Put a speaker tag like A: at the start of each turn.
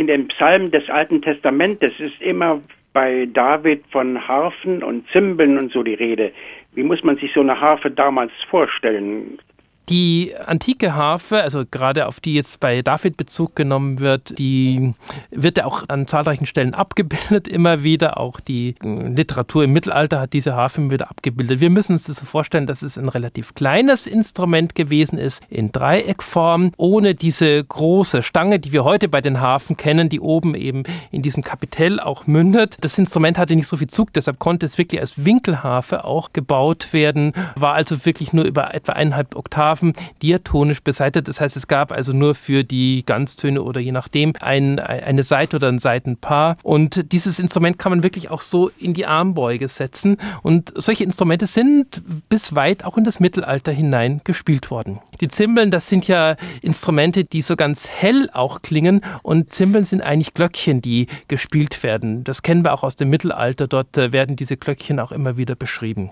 A: in den Psalmen des Alten Testamentes ist immer bei David von Harfen und Zimbeln und so die Rede. Wie muss man sich so eine Harfe damals vorstellen?
B: Die antike Harfe, also gerade auf die jetzt bei David Bezug genommen wird, die wird ja auch an zahlreichen Stellen abgebildet, immer wieder. Auch die Literatur im Mittelalter hat diese Harfe wieder abgebildet. Wir müssen uns das so vorstellen, dass es ein relativ kleines Instrument gewesen ist, in Dreieckform, ohne diese große Stange, die wir heute bei den Harfen kennen, die oben eben in diesem Kapitell auch mündet. Das Instrument hatte nicht so viel Zug, deshalb konnte es wirklich als Winkelharfe auch gebaut werden, war also wirklich nur über etwa eineinhalb Oktaven Oktaven diatonisch beseitigt. Das heißt, es gab also nur für die Ganztöne oder je nachdem ein, eine Seite oder ein Seitenpaar. Und dieses Instrument kann man wirklich auch so in die Armbeuge setzen. Und solche Instrumente sind bis weit auch in das Mittelalter hinein gespielt worden. Die Zimbeln, das sind ja Instrumente, die so ganz hell auch klingen. Und Zimbeln sind eigentlich Glöckchen, die gespielt werden. Das kennen wir auch aus dem Mittelalter. Dort äh, werden diese Glöckchen auch immer wieder beschrieben.